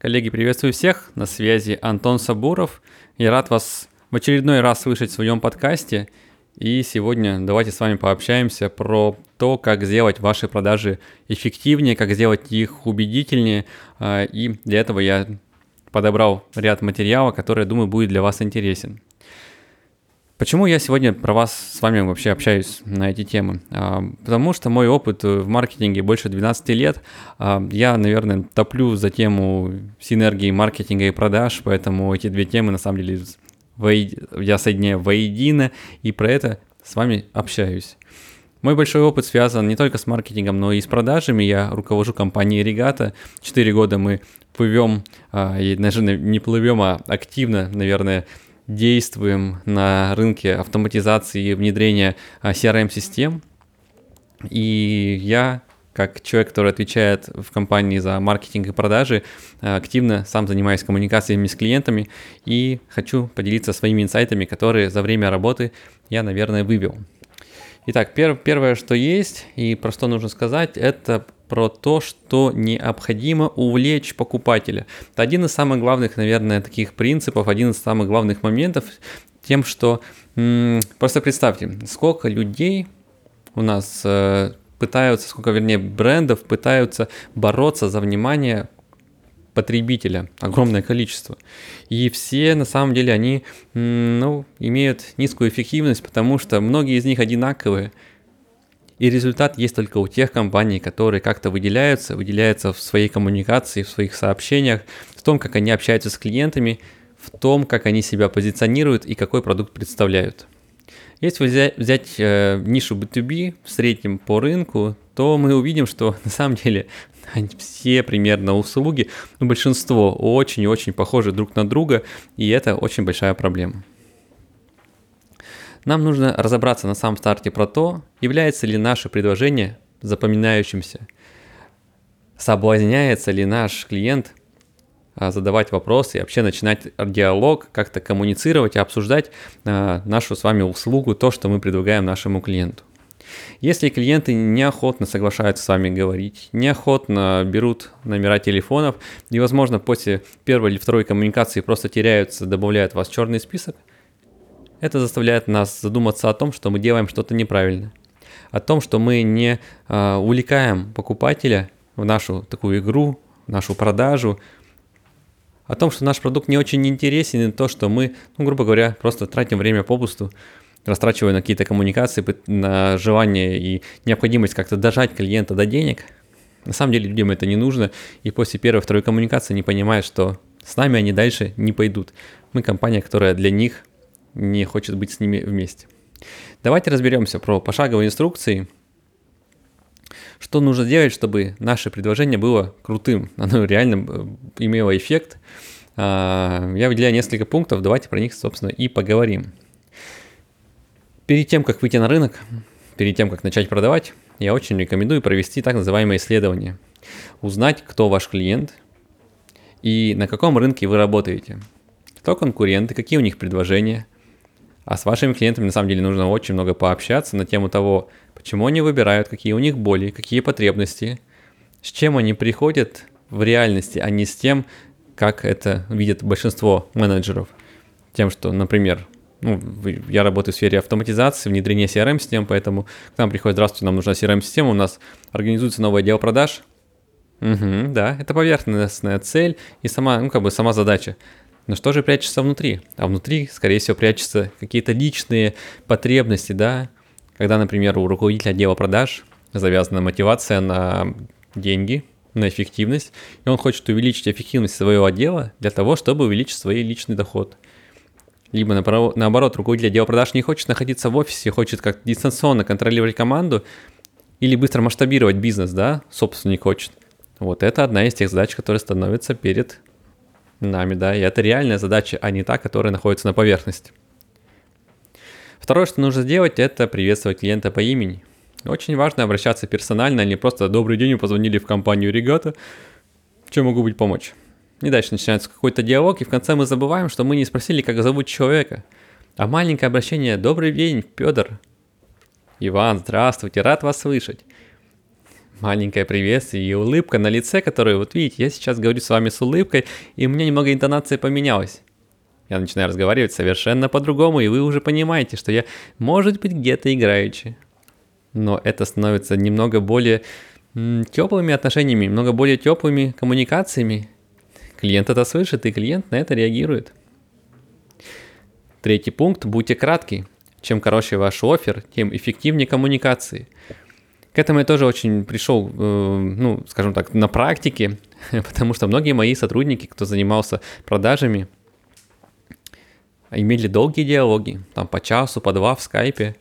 Коллеги, приветствую всех. На связи Антон Сабуров. Я рад вас в очередной раз слышать в своем подкасте. И сегодня давайте с вами пообщаемся про то, как сделать ваши продажи эффективнее, как сделать их убедительнее. А, и для этого я подобрал ряд материала, который, думаю, будет для вас интересен. Почему я сегодня про вас с вами вообще общаюсь на эти темы? А, потому что мой опыт в маркетинге больше 12 лет. А, я, наверное, топлю за тему синергии маркетинга и продаж, поэтому эти две темы на самом деле я соединяю воедино и про это с вами общаюсь. Мой большой опыт связан не только с маркетингом, но и с продажами. Я руковожу компанией Регата. Четыре года мы плывем, а, и даже не плывем, а активно, наверное, действуем на рынке автоматизации и внедрения а, CRM-систем. И я, как человек, который отвечает в компании за маркетинг и продажи, а, активно сам занимаюсь коммуникациями с клиентами и хочу поделиться своими инсайтами, которые за время работы я, наверное, вывел. Итак, пер, первое, что есть и про что нужно сказать, это про то, что необходимо увлечь покупателя. Это один из самых главных, наверное, таких принципов, один из самых главных моментов, тем, что м- просто представьте, сколько людей у нас э, пытаются, сколько, вернее, брендов пытаются бороться за внимание потребителя, огромное количество. И все, на самом деле, они ну, имеют низкую эффективность, потому что многие из них одинаковые – и результат есть только у тех компаний, которые как-то выделяются, выделяются в своей коммуникации, в своих сообщениях, в том, как они общаются с клиентами, в том, как они себя позиционируют и какой продукт представляют. Если взять, взять э, нишу B2B в среднем по рынку, то мы увидим, что на самом деле все примерно услуги, ну, большинство очень-очень похожи друг на друга, и это очень большая проблема. Нам нужно разобраться на самом старте про то, является ли наше предложение запоминающимся, соблазняется ли наш клиент а, задавать вопросы и вообще начинать диалог, как-то коммуницировать и обсуждать а, нашу с вами услугу, то, что мы предлагаем нашему клиенту. Если клиенты неохотно соглашаются с вами говорить, неохотно берут номера телефонов и, возможно, после первой или второй коммуникации просто теряются, добавляют вас в черный список – это заставляет нас задуматься о том, что мы делаем что-то неправильно. О том, что мы не э, увлекаем покупателя в нашу такую игру, в нашу продажу. О том, что наш продукт не очень интересен, и то, что мы, ну, грубо говоря, просто тратим время попусту, растрачивая на какие-то коммуникации, на желание и необходимость как-то дожать клиента до денег. На самом деле людям это не нужно, и после первой, второй коммуникации не понимают, что с нами они дальше не пойдут. Мы компания, которая для них не хочет быть с ними вместе. Давайте разберемся про пошаговые инструкции, что нужно делать, чтобы наше предложение было крутым, оно реально э, имело эффект. А, я выделяю несколько пунктов, давайте про них, собственно, и поговорим. Перед тем, как выйти на рынок, перед тем, как начать продавать, я очень рекомендую провести так называемое исследование. Узнать, кто ваш клиент и на каком рынке вы работаете. Кто конкуренты, какие у них предложения – а с вашими клиентами на самом деле нужно очень много пообщаться на тему того, почему они выбирают, какие у них боли, какие потребности, с чем они приходят в реальности, а не с тем, как это видят большинство менеджеров. Тем, что, например, ну, я работаю в сфере автоматизации, внедрения CRM-систем, поэтому к нам приходит, здравствуйте, нам нужна CRM-система, у нас организуется новый отдел продаж. Угу, да, это поверхностная цель и сама, ну, как бы сама задача. Но что же прячется внутри? А внутри, скорее всего, прячутся какие-то личные потребности, да? Когда, например, у руководителя отдела продаж завязана мотивация на деньги, на эффективность, и он хочет увеличить эффективность своего отдела для того, чтобы увеличить свой личный доход. Либо наоборот, руководитель отдела продаж не хочет находиться в офисе, хочет как дистанционно контролировать команду или быстро масштабировать бизнес, да, собственник хочет. Вот это одна из тех задач, которые становятся перед нами, да, и это реальная задача, а не та, которая находится на поверхности. Второе, что нужно сделать, это приветствовать клиента по имени. Очень важно обращаться персонально, а не просто «Добрый день, вы позвонили в компанию Регата, чем могу быть помочь?» И дальше начинается какой-то диалог, и в конце мы забываем, что мы не спросили, как зовут человека. А маленькое обращение «Добрый день, Петр». «Иван, здравствуйте, рад вас слышать». Маленькое приветствие и улыбка на лице, которую, вот видите, я сейчас говорю с вами с улыбкой, и у меня немного интонация поменялась. Я начинаю разговаривать совершенно по-другому, и вы уже понимаете, что я, может быть, где-то играючи. Но это становится немного более теплыми отношениями, немного более теплыми коммуникациями. Клиент это слышит, и клиент на это реагирует. Третий пункт – будьте кратки. Чем короче ваш офер, тем эффективнее коммуникации. К этому я тоже очень пришел, э, ну, скажем так, на практике, потому что многие мои сотрудники, кто занимался продажами, имели долгие диалоги, там по часу, по два в скайпе.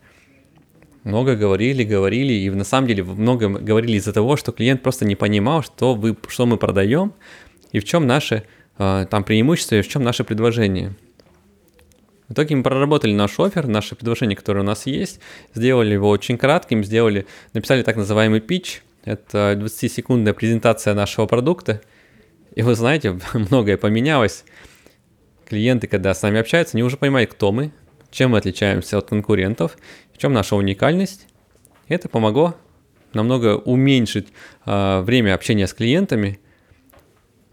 Много говорили, говорили, и на самом деле много говорили из-за того, что клиент просто не понимал, что, вы, что мы продаем, и в чем наше э, там преимущество, и в чем наше предложение. В итоге мы проработали наш офер, наше предложение, которое у нас есть, сделали его очень кратким, сделали, написали так называемый pitch, это 20-секундная презентация нашего продукта. И вы знаете, многое поменялось. Клиенты, когда с нами общаются, они уже понимают, кто мы, чем мы отличаемся от конкурентов, в чем наша уникальность. И это помогло намного уменьшить э, время общения с клиентами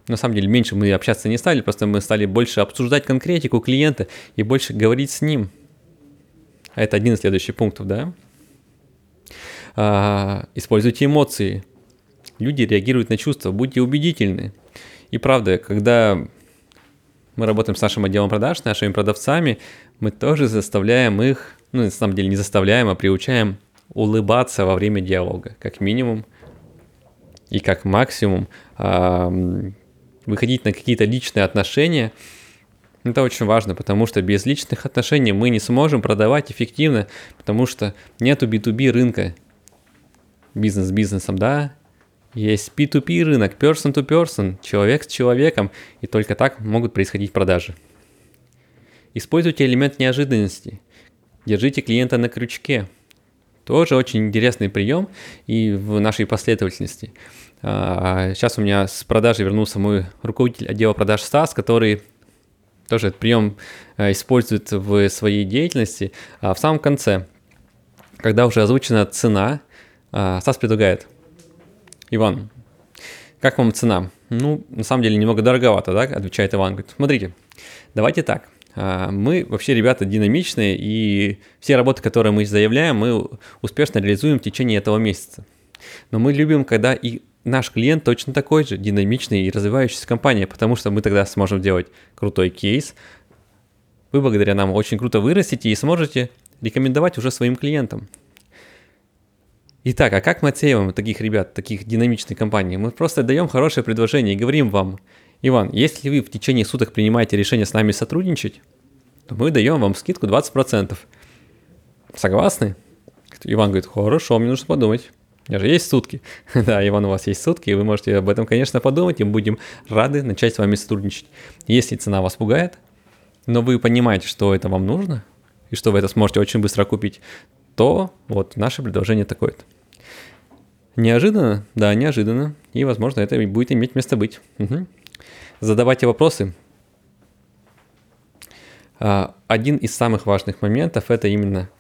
на самом деле меньше мы общаться не стали, просто мы стали больше обсуждать конкретику клиента и больше говорить с ним. А это один из следующих пунктов, да? А, используйте эмоции. Люди реагируют на чувства, будьте убедительны. И правда, когда мы работаем с нашим отделом продаж, с нашими продавцами, мы тоже заставляем их, ну, на самом деле не заставляем, а приучаем улыбаться во время диалога, как минимум. И как максимум выходить на какие-то личные отношения, это очень важно, потому что без личных отношений мы не сможем продавать эффективно, потому что нету B2B рынка. Бизнес бизнесом, да, есть P2P рынок, person to person, человек с человеком, и только так могут происходить продажи. Используйте элемент неожиданности. Держите клиента на крючке. Тоже очень интересный прием и в нашей последовательности. Сейчас а, у меня с продажи вернулся мой руководитель отдела продаж Стас, который тоже этот прием э, использует в своей деятельности. А в самом конце, когда уже озвучена цена, а, Стас предлагает, Иван, как вам цена? Ну, на самом деле немного дороговато, да, отвечает Иван. Говорит, смотрите, давайте так. Мы вообще ребята динамичные, и все работы, которые мы заявляем, мы успешно реализуем в течение этого месяца. Но мы любим, когда и наш клиент точно такой же, динамичный и развивающийся компания, потому что мы тогда сможем делать крутой кейс. Вы благодаря нам очень круто вырастете и сможете рекомендовать уже своим клиентам. Итак, а как мы отсеиваем таких ребят, таких динамичных компаний? Мы просто даем хорошее предложение и говорим вам, Иван, если вы в течение суток принимаете решение с нами сотрудничать, то мы даем вам скидку 20%. Согласны? Иван говорит, хорошо, мне нужно подумать. У меня же есть сутки. да, Иван, у вас есть сутки, и вы можете об этом, конечно, подумать, и будем рады начать с вами сотрудничать. Если цена вас пугает, но вы понимаете, что это вам нужно, и что вы это сможете очень быстро купить, то вот наше предложение такое-то. Неожиданно? Да, неожиданно. И, возможно, это будет иметь место быть. Угу. Задавайте вопросы. А, один из самых важных моментов – это именно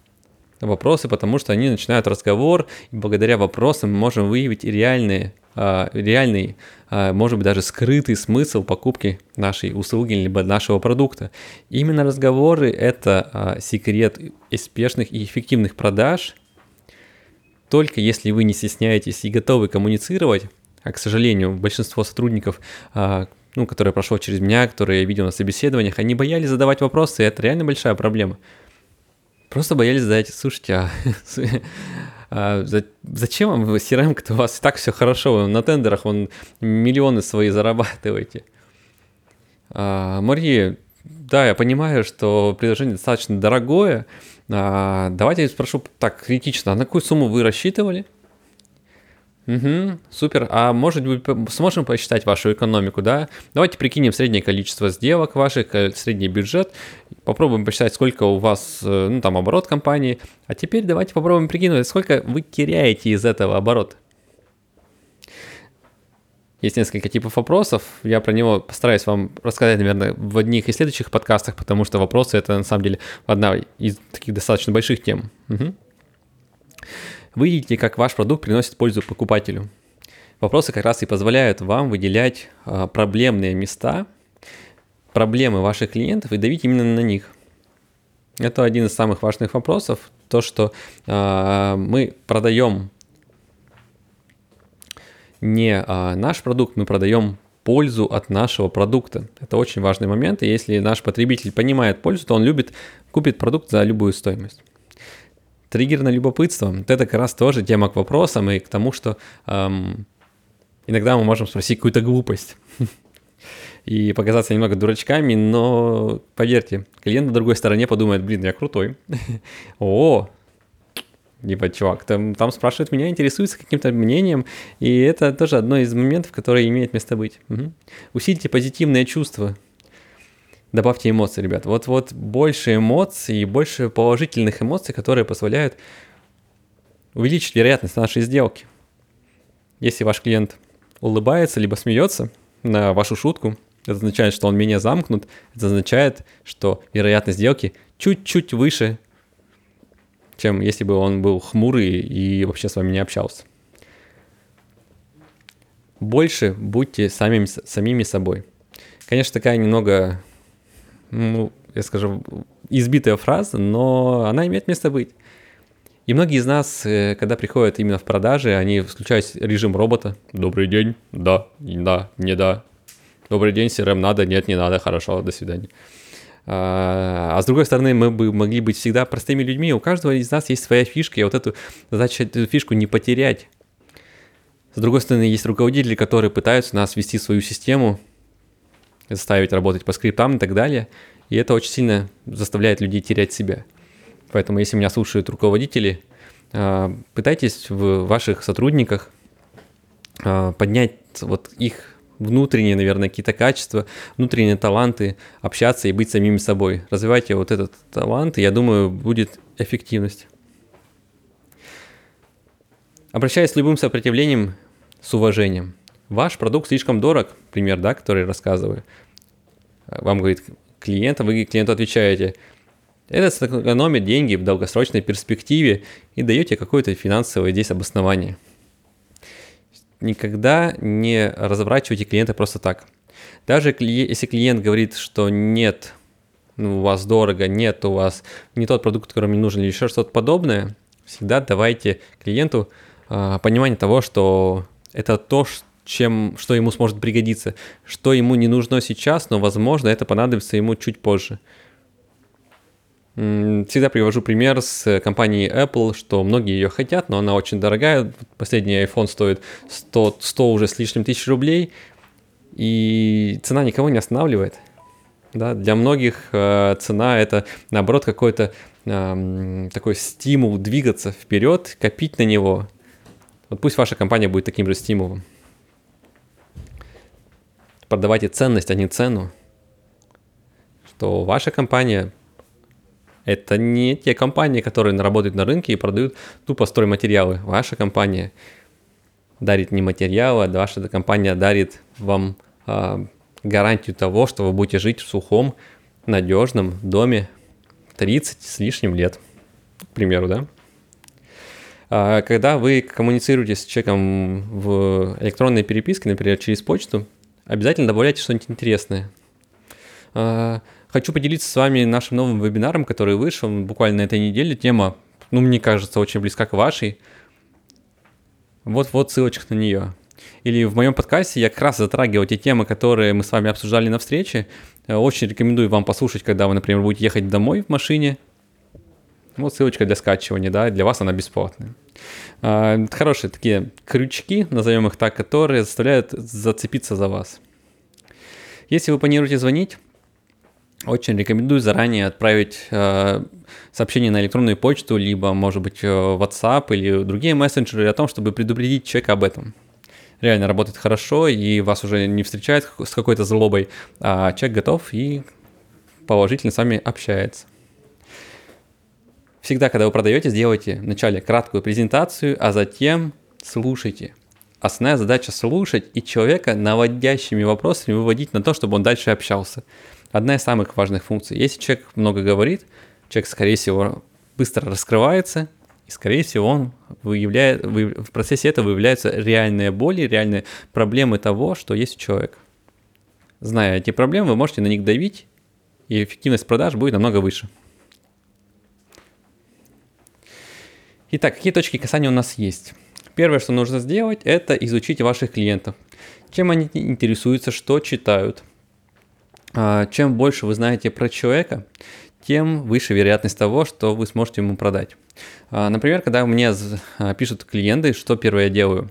вопросы, потому что они начинают разговор, и благодаря вопросам мы можем выявить реальные, а, реальный, а, может быть, даже скрытый смысл покупки нашей услуги либо нашего продукта. именно разговоры – это секрет успешных и эффективных продаж. Только если вы не стесняетесь и готовы коммуницировать, а, к сожалению, большинство сотрудников ну, которые прошло через меня, которые я видел на собеседованиях, они боялись задавать вопросы, и это реально большая проблема. Просто боялись задать, слушайте, а, а зачем вам CRM, кто у вас и так все хорошо, на тендерах вон миллионы свои зарабатываете? А, Мария, да, я понимаю, что предложение достаточно дорогое. А, давайте я спрошу так критично, а на какую сумму вы рассчитывали? Угу, супер. А может быть, сможем посчитать вашу экономику, да? Давайте прикинем среднее количество сделок ваших, средний бюджет. Попробуем посчитать, сколько у вас, э, ну, там, оборот компании. А теперь давайте попробуем прикинуть, сколько вы теряете из этого оборота. Есть несколько типов вопросов. Я про него постараюсь вам рассказать, наверное, в одних из следующих подкастах, потому что вопросы это на самом деле одна из таких достаточно больших тем. Угу. Вы видите, как ваш продукт приносит пользу покупателю. Вопросы как раз и позволяют вам выделять а, проблемные места, проблемы ваших клиентов и давить именно на них. Это один из самых важных вопросов, то, что э, мы продаем не э, наш продукт, мы продаем пользу от нашего продукта. Это очень важный момент, и если наш потребитель понимает пользу, то он любит, купит продукт за любую стоимость. Триггер на любопытство. Это как раз тоже тема к вопросам и к тому, что эм, иногда мы можем спросить какую-то глупость и показаться немного дурачками, но поверьте, клиент на другой стороне подумает, блин, я крутой. О, Типа, чувак, там, там спрашивают меня, интересуются каким-то мнением, и это тоже одно из моментов, которые имеет место быть. Угу. Усильте позитивные чувства. Добавьте эмоции, ребят. Вот, вот больше эмоций и больше положительных эмоций, которые позволяют увеличить вероятность нашей сделки. Если ваш клиент улыбается либо смеется на вашу шутку, это означает, что он менее замкнут, это означает, что вероятность сделки чуть-чуть выше, чем если бы он был хмурый и вообще с вами не общался. Больше будьте самим, самими собой. Конечно, такая немного, ну, я скажу, избитая фраза, но она имеет место быть. И многие из нас, э, когда приходят именно в продажи, они включают режим робота. Добрый день, да, да, не да. Добрый день, CRM надо, нет, не надо, хорошо, до свидания. А, а с другой стороны, мы бы могли быть всегда простыми людьми. У каждого из нас есть своя фишка, и вот эту задача, эту фишку не потерять. С другой стороны, есть руководители, которые пытаются нас ввести в свою систему, заставить работать по скриптам и так далее. И это очень сильно заставляет людей терять себя. Поэтому, если меня слушают руководители, а, пытайтесь в ваших сотрудниках а, поднять вот их внутренние, наверное, какие-то качества, внутренние таланты, общаться и быть самими собой. Развивайте вот этот талант, и я думаю, будет эффективность. Обращаясь с любым сопротивлением с уважением. Ваш продукт слишком дорог, пример, да, который рассказываю. Вам говорит клиент, а вы клиенту отвечаете, это сэкономит деньги в долгосрочной перспективе и даете какое-то финансовое здесь обоснование – никогда не разворачивайте клиента просто так. Даже если клиент говорит, что нет, ну, у вас дорого, нет у вас не тот продукт, который мне нужен, или еще что-то подобное, всегда давайте клиенту э, понимание того, что это то, чем, что ему сможет пригодиться, что ему не нужно сейчас, но, возможно, это понадобится ему чуть позже. Всегда привожу пример с компанией Apple, что многие ее хотят, но она очень дорогая. Последний iPhone стоит 100, 100 уже с лишним тысяч рублей, и цена никого не останавливает. Да, для многих э, цена это наоборот какой-то э, такой стимул двигаться вперед, копить на него. Вот пусть ваша компания будет таким же стимулом. Продавайте ценность, а не цену. Что ваша компания это не те компании, которые работают на рынке и продают тупо стройматериалы. Ваша компания дарит не материалы, а ваша компания дарит вам э, гарантию того, что вы будете жить в сухом, надежном доме 30 с лишним лет, к примеру, да? А когда вы коммуницируете с человеком в электронной переписке, например, через почту, обязательно добавляйте что-нибудь интересное. А, Хочу поделиться с вами нашим новым вебинаром, который вышел буквально на этой неделе. Тема, ну, мне кажется, очень близка к вашей. Вот-вот ссылочка на нее. Или в моем подкасте я как раз затрагиваю те темы, которые мы с вами обсуждали на встрече. Э, очень рекомендую вам послушать, когда вы, например, будете ехать домой в машине. Вот ссылочка для скачивания, да, для вас она бесплатная. А, хорошие такие крючки, назовем их так, которые заставляют зацепиться за вас. Если вы планируете звонить, очень рекомендую заранее отправить э, сообщение на электронную почту, либо, может быть, э, WhatsApp или другие мессенджеры о том, чтобы предупредить человека об этом. Реально работает хорошо, и вас уже не встречают с какой-то злобой, а человек готов и положительно с вами общается. Всегда, когда вы продаете, сделайте вначале краткую презентацию, а затем слушайте. Основная задача слушать и человека наводящими вопросами выводить на то, чтобы он дальше общался одна из самых важных функций. Если человек много говорит, человек, скорее всего, быстро раскрывается, И, скорее всего, он выявляет, вы, в процессе этого выявляются реальные боли, реальные проблемы того, что есть у человека. Зная эти проблемы, вы можете на них давить, и эффективность продаж будет намного выше. Итак, какие точки касания у нас есть? Первое, что нужно сделать, это изучить ваших клиентов. Чем они интересуются, что читают. А, чем больше вы знаете про человека, тем выше вероятность того, что вы сможете ему продать. А, например, когда мне а, пишут клиенты, что первое я делаю?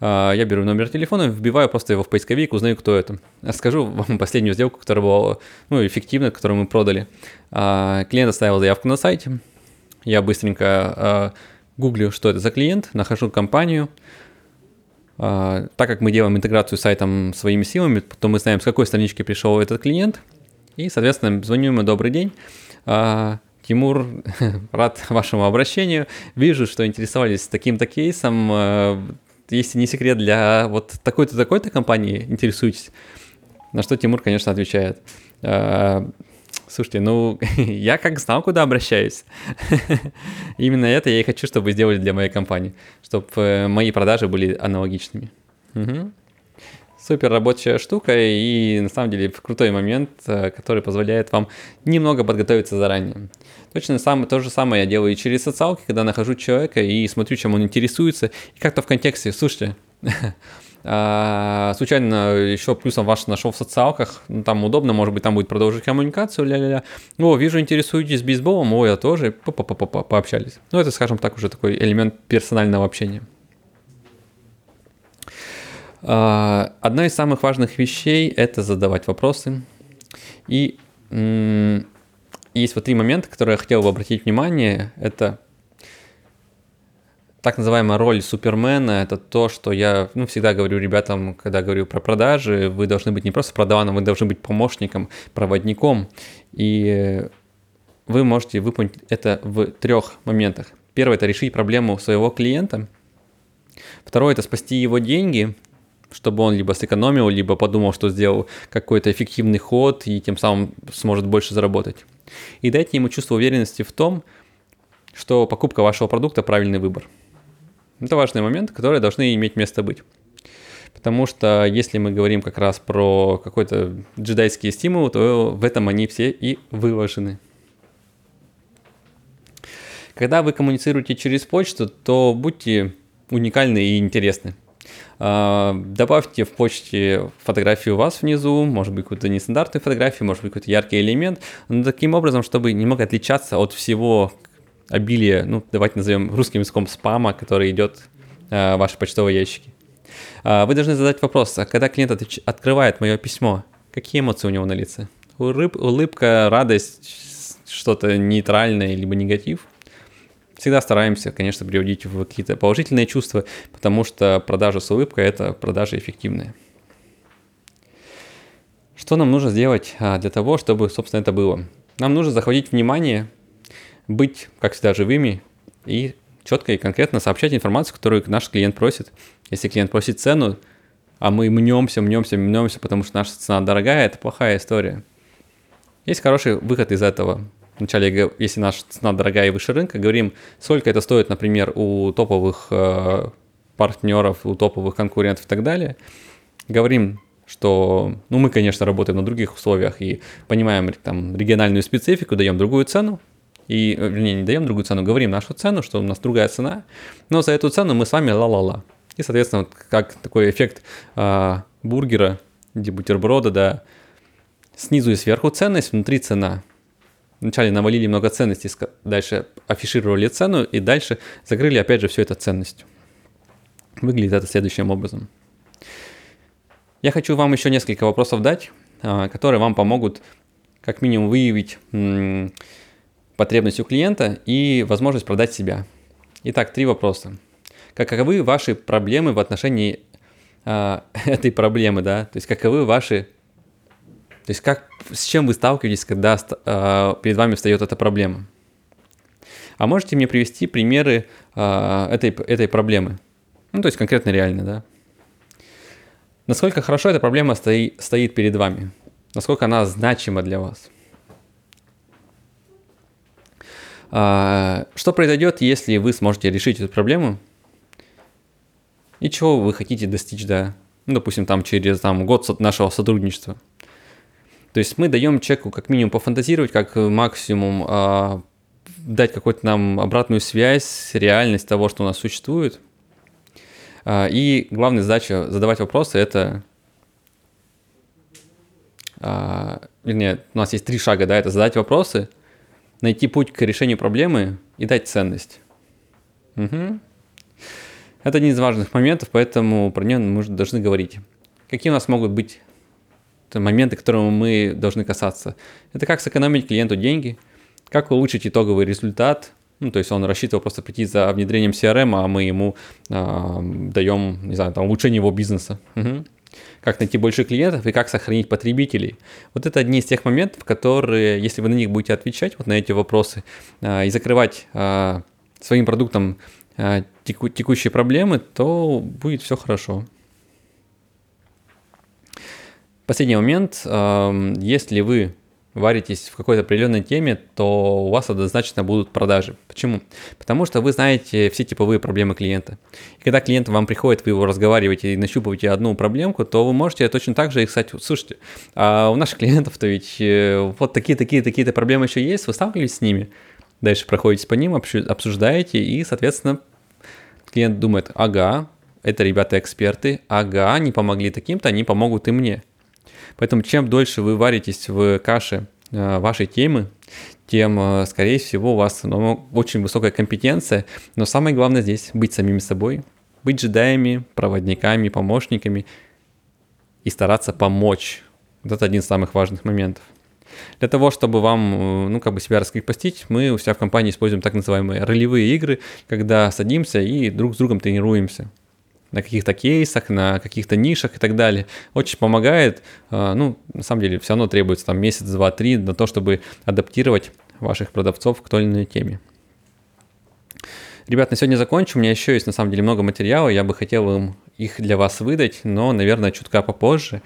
Я беру номер телефона, вбиваю просто его в поисковик, узнаю, кто это. Расскажу вам последнюю сделку, которая была ну, эффективна, которую мы продали. Клиент оставил заявку на сайте. Я быстренько гуглю, что это за клиент, нахожу компанию. Так как мы делаем интеграцию с сайтом своими силами, то мы знаем, с какой странички пришел этот клиент. И, соответственно, звоню ему «Добрый день». А, Тимур, рад вашему обращению. Вижу, что интересовались таким-то кейсом. А, если не секрет, для вот такой-то, такой-то компании интересуетесь. На что Тимур, конечно, отвечает. Слушайте, ну, я как знал, куда обращаюсь. Именно это я и хочу, чтобы сделали для моей компании, чтобы э, мои продажи были аналогичными. Угу супер рабочая штука и на самом деле крутой момент, э, который позволяет вам немного подготовиться заранее. Точно самое, то же самое я делаю и через социалки, когда нахожу человека и смотрю, чем он интересуется, и как-то в контексте, слушайте, случайно еще плюсом ваш нашел в социалках, ну, там удобно, может быть, там будет продолжить коммуникацию, ля-ля-ля. О, вижу, интересуетесь бейсболом, о, я тоже, -по пообщались. Ну, это, скажем так, уже такой элемент персонального общения. А, одна из самых важных вещей – это задавать вопросы. И есть вот три момента, которые я хотел бы обратить внимание. Это так называемая роль супермена – это то, что я ну, всегда говорю ребятам, когда говорю про продажи, вы должны быть не просто продаваном, вы должны быть помощником, проводником. И вы можете выполнить это в трех моментах. Первое – это решить проблему своего клиента. Второе – это спасти его деньги – чтобы он либо сэкономил, либо подумал, что сделал какой-то эффективный ход и тем самым сможет больше заработать. И дайте ему чувство уверенности в том, что покупка вашего продукта – правильный выбор. Это важный момент, который должны иметь место быть. Потому что если мы говорим как раз про какой-то джедайский стимул, то в этом они все и выложены. Когда вы коммуницируете через почту, то будьте уникальны и интересны. А, добавьте в почте фотографию вас внизу, может быть, какую-то нестандартную фотографию, может быть, какой-то яркий элемент, но таким образом, чтобы немного отличаться от всего обилия, ну, давайте назовем русским языком спама, который идет а, в ваши почтовые ящики. А, вы должны задать вопрос, а когда клиент от- открывает мое письмо, какие эмоции у него на лице? Улыб- улыбка, радость, что-то нейтральное, либо негатив – всегда стараемся, конечно, приводить в какие-то положительные чувства, потому что продажа с улыбкой – это продажа эффективная. Что нам нужно сделать а, для того, чтобы, собственно, это было? Нам нужно захватить внимание, быть, как всегда, живыми и четко и конкретно сообщать информацию, которую наш клиент просит. Если клиент просит цену, а мы мнемся, мнемся, мнемся, потому что наша цена дорогая, это плохая история. Есть хороший выход из этого. Вначале, если наша цена дорогая и выше рынка, говорим, сколько это стоит, например, у топовых э, партнеров, у топовых конкурентов и так далее. Говорим, что, ну, мы, конечно, работаем на других условиях и понимаем там региональную специфику, даем другую цену, и, э, вернее, не даем другую цену, говорим нашу цену, что у нас другая цена, но за эту цену мы с вами ла-ла-ла. И, соответственно, как такой эффект э, бургера, где бутерброда, да, снизу и сверху ценность, внутри цена – вначале навалили много ценностей, дальше афишировали цену и дальше закрыли опять же все это ценностью. Выглядит это следующим образом. Я хочу вам еще несколько вопросов дать, а, которые вам помогут как минимум выявить потребность у клиента и возможность продать себя. Итак, три вопроса. Каковы ваши проблемы в отношении а, этой проблемы, да? То есть каковы ваши то есть как, с чем вы сталкиваетесь, когда э, перед вами встает эта проблема? А можете мне привести примеры э, этой, этой проблемы? Ну, то есть конкретно реально, да? Насколько хорошо эта проблема стои, стоит перед вами? Насколько она значима для вас? А, что произойдет, если вы сможете решить эту проблему? И чего вы хотите достичь, да, ну, допустим, там через там, год нашего сотрудничества? То есть мы даем человеку как минимум пофантазировать, как максимум а, дать какую-то нам обратную связь, реальность того, что у нас существует. А, и главная задача задавать вопросы – это а, вернее, у нас есть три шага, да, это задать вопросы, найти путь к решению проблемы и дать ценность. Угу. Это один из важных моментов, поэтому про него мы должны говорить. Какие у нас могут быть моменты, которым мы должны касаться? Это как сэкономить клиенту деньги, как улучшить итоговый результат, ну, то есть он рассчитывал просто прийти за внедрением CRM, а мы ему э, даем, не знаю, там, улучшение его бизнеса. Угу как найти больше клиентов и как сохранить потребителей. Вот это одни из тех моментов, которые, если вы на них будете отвечать, вот на эти вопросы, а, и закрывать а, своим продуктом а, текущие проблемы, то будет все хорошо. Последний момент. Если вы варитесь в какой-то определенной теме, то у вас однозначно будут продажи. Почему? Потому что вы знаете все типовые проблемы клиента. И когда клиент вам приходит, вы его разговариваете и нащупываете одну проблемку, то вы можете точно так же их сказать, слушайте, а у наших клиентов-то ведь э, вот такие-такие-такие-то проблемы еще есть, вы сталкивались с ними, дальше проходите по ним, обсуждаете, и, соответственно, клиент думает, ага, это ребята эксперты, ага, они помогли таким-то, они помогут и мне. Поэтому чем дольше вы варитесь в каше э, вашей темы, тем, э, скорее всего, у вас ну, очень высокая компетенция. Но самое главное здесь быть самими собой, быть джедаями, проводниками, помощниками и стараться помочь. Вот это один из самых важных моментов. Для того, чтобы вам, э, ну, как бы себя раскрепостить, мы у себя в компании используем так называемые ролевые игры, когда садимся и друг с другом тренируемся на каких-то кейсах, на каких-то нишах и так далее. Очень помогает. А, ну, на самом деле, все равно требуется там месяц, два, три на то, чтобы адаптировать ваших продавцов к той или иной теме. Ребят, на сегодня закончу. У меня еще есть на самом деле много материала. Я бы хотел им их для вас выдать, но, наверное, чутка попозже.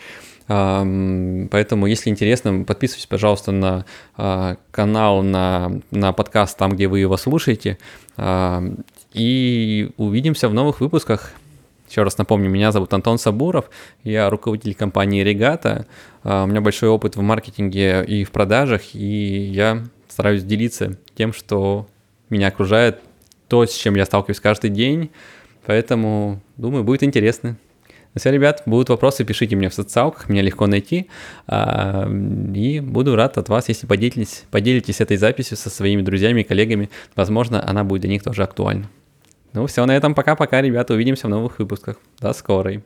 Поэтому, если интересно, подписывайтесь, пожалуйста, на а, канал, на, на подкаст там, где вы его слушаете. И увидимся в новых выпусках. Еще раз напомню, меня зовут Антон Сабуров, я руководитель компании «Регата». А, у меня большой опыт в маркетинге и в продажах, и я стараюсь делиться тем, что меня окружает, то, с чем я сталкиваюсь каждый день. Поэтому, думаю, будет интересно. Ну все, ребят, будут вопросы, пишите мне в социалках, меня легко найти. А, и буду рад от вас, если поделитесь, поделитесь этой записью со своими друзьями и коллегами. Возможно, она будет для них тоже актуальна. Ну все, на этом пока-пока, ребята. Увидимся в новых выпусках. До скорой.